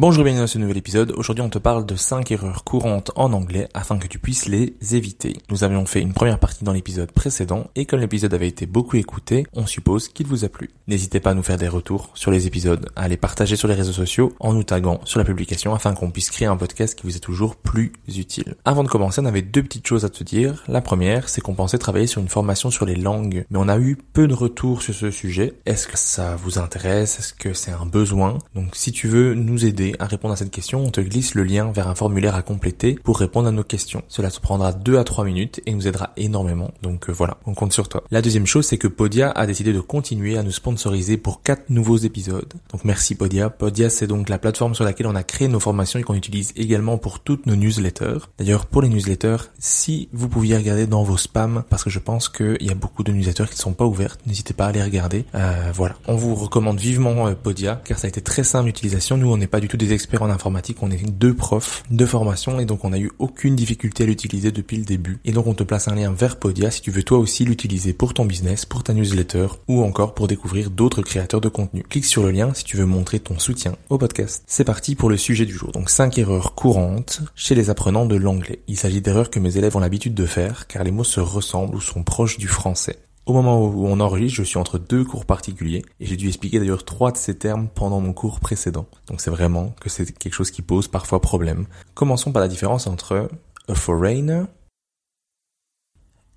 Bonjour et bienvenue dans ce nouvel épisode. Aujourd'hui, on te parle de 5 erreurs courantes en anglais afin que tu puisses les éviter. Nous avions fait une première partie dans l'épisode précédent et comme l'épisode avait été beaucoup écouté, on suppose qu'il vous a plu. N'hésitez pas à nous faire des retours sur les épisodes, à les partager sur les réseaux sociaux en nous taguant sur la publication afin qu'on puisse créer un podcast qui vous est toujours plus utile. Avant de commencer, on avait deux petites choses à te dire. La première, c'est qu'on pensait travailler sur une formation sur les langues, mais on a eu peu de retours sur ce sujet. Est-ce que ça vous intéresse? Est-ce que c'est un besoin? Donc si tu veux nous aider à répondre à cette question, on te glisse le lien vers un formulaire à compléter pour répondre à nos questions. Cela te prendra 2 à 3 minutes et nous aidera énormément. Donc euh, voilà, on compte sur toi. La deuxième chose, c'est que Podia a décidé de continuer à nous sponsoriser pour 4 nouveaux épisodes. Donc merci Podia. Podia, c'est donc la plateforme sur laquelle on a créé nos formations et qu'on utilise également pour toutes nos newsletters. D'ailleurs, pour les newsletters, si vous pouviez regarder dans vos spams, parce que je pense qu'il y a beaucoup de newsletters qui ne sont pas ouvertes, n'hésitez pas à les regarder. Euh, voilà, on vous recommande vivement euh, Podia, car ça a été très simple d'utilisation. Nous, on n'est pas du tout des experts en informatique, on est deux profs de formation et donc on n'a eu aucune difficulté à l'utiliser depuis le début. Et donc on te place un lien vers Podia si tu veux toi aussi l'utiliser pour ton business, pour ta newsletter ou encore pour découvrir d'autres créateurs de contenu. Clique sur le lien si tu veux montrer ton soutien au podcast. C'est parti pour le sujet du jour. Donc 5 erreurs courantes chez les apprenants de l'anglais. Il s'agit d'erreurs que mes élèves ont l'habitude de faire car les mots se ressemblent ou sont proches du français. Au moment où on enregistre, je suis entre deux cours particuliers et j'ai dû expliquer d'ailleurs trois de ces termes pendant mon cours précédent. Donc c'est vraiment que c'est quelque chose qui pose parfois problème. Commençons par la différence entre a foreigner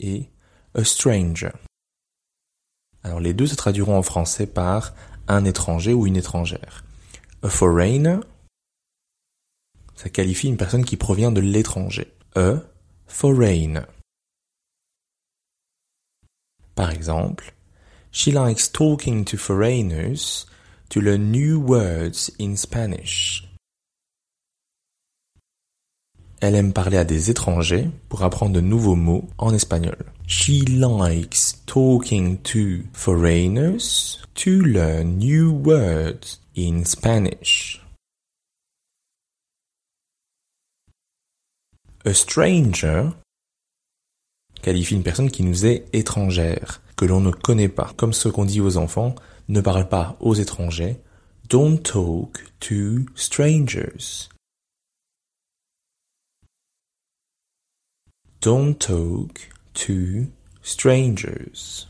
et a stranger. Alors les deux se traduiront en français par un étranger ou une étrangère. A foreigner, ça qualifie une personne qui provient de l'étranger. A foreigner. Par exemple, She likes talking to foreigners to learn new words in Spanish. Elle aime parler à des étrangers pour apprendre de nouveaux mots en espagnol. She likes talking to foreigners to learn new words in Spanish. A stranger qualifie une personne qui nous est étrangère, que l'on ne connaît pas. Comme ce qu'on dit aux enfants, ne parle pas aux étrangers. Don't talk to strangers. Don't talk to strangers.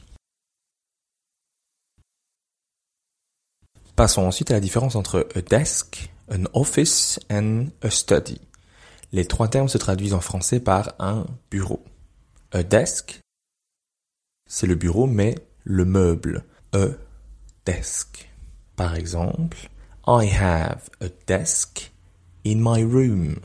Passons ensuite à la différence entre a desk, an office and a study. Les trois termes se traduisent en français par un bureau. A desk, c'est le bureau, mais le meuble. A desk. Par exemple, I have a desk in my room.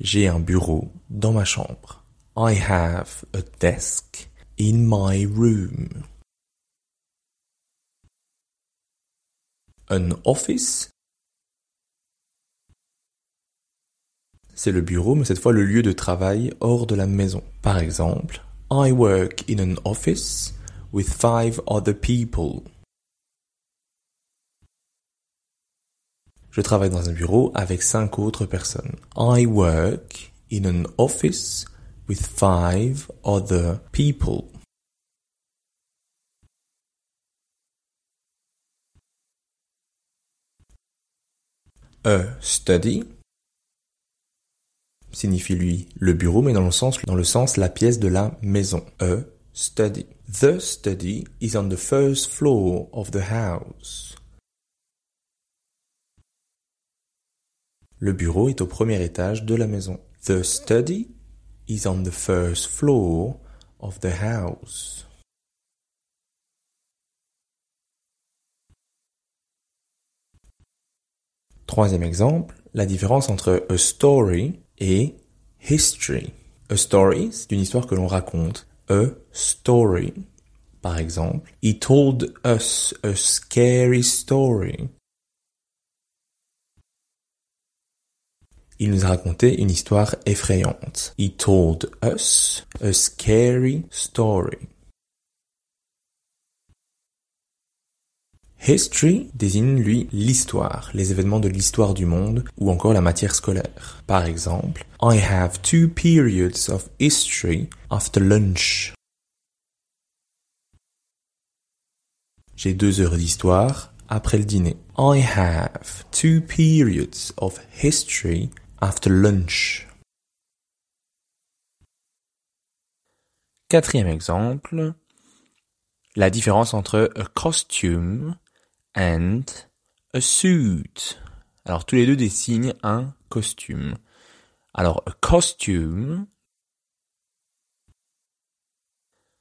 J'ai un bureau dans ma chambre. I have a desk in my room. An office. C'est le bureau, mais cette fois le lieu de travail hors de la maison. Par exemple, I work in an office with five other people. Je travaille dans un bureau avec cinq autres personnes. I work in an office with five other people. A study signifie lui le bureau, mais dans le sens, dans le sens la pièce de la maison. A study. The study is on the first floor of the house. Le bureau est au premier étage de la maison. The study is on the first floor of the house. Troisième exemple, la différence entre a story et history. A story, c'est une histoire que l'on raconte. A story. Par exemple, he told us a scary story. Il nous a raconté une histoire effrayante. He told us a scary story. History désigne, lui, l'histoire, les événements de l'histoire du monde ou encore la matière scolaire. Par exemple, I have two periods of history after lunch. J'ai deux heures d'histoire après le dîner. I have two periods of history after lunch. Quatrième exemple, la différence entre a costume and a suit. Alors tous les deux désignent un costume. Alors a costume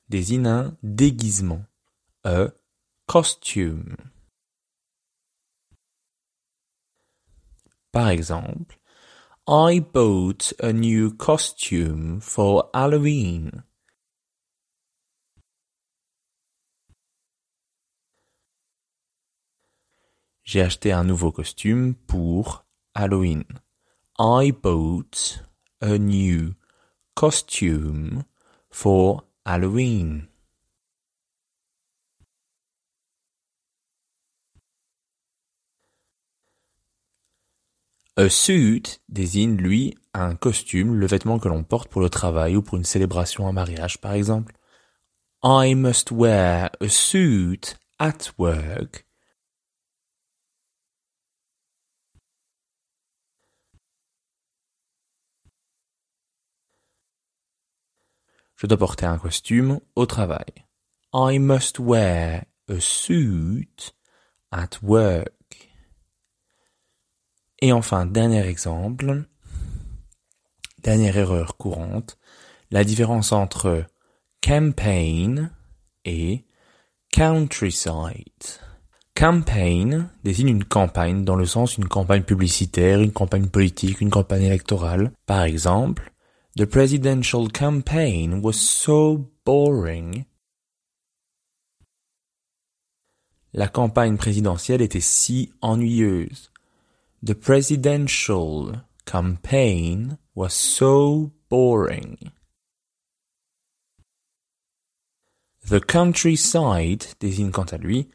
désigne un déguisement. A costume. Par exemple, I bought a new costume for Halloween. J'ai acheté un nouveau costume pour Halloween. I bought a new costume for Halloween. A suit désigne, lui, un costume, le vêtement que l'on porte pour le travail ou pour une célébration, un mariage, par exemple. I must wear a suit at work. Je dois porter un costume au travail. I must wear a suit at work. Et enfin, dernier exemple, dernière erreur courante, la différence entre campaign et countryside. Campaign désigne une campagne dans le sens une campagne publicitaire, une campagne politique, une campagne électorale. Par exemple, The presidential campaign was so boring. La campagne présidentielle était si ennuyeuse. The presidential campaign was so boring. The countryside désigne quant à lui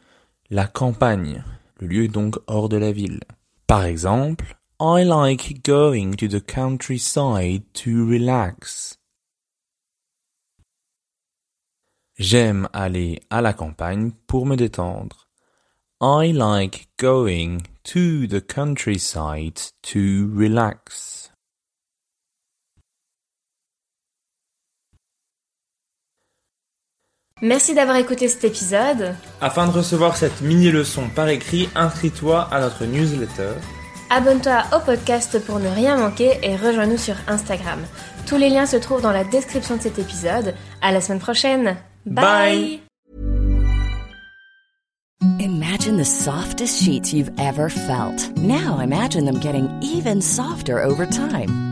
la campagne, le lieu donc hors de la ville. Par exemple, I like going to the countryside to relax. J'aime aller à la campagne pour me détendre. I like going to the countryside to relax. Merci d'avoir écouté cet épisode. Afin de recevoir cette mini-leçon par écrit, inscris-toi à notre newsletter. Abonne-toi au podcast pour ne rien manquer et rejoins-nous sur Instagram. Tous les liens se trouvent dans la description de cet épisode. À la semaine prochaine. Bye. Imagine the softest sheets you've ever felt. Now imagine them getting even softer over time.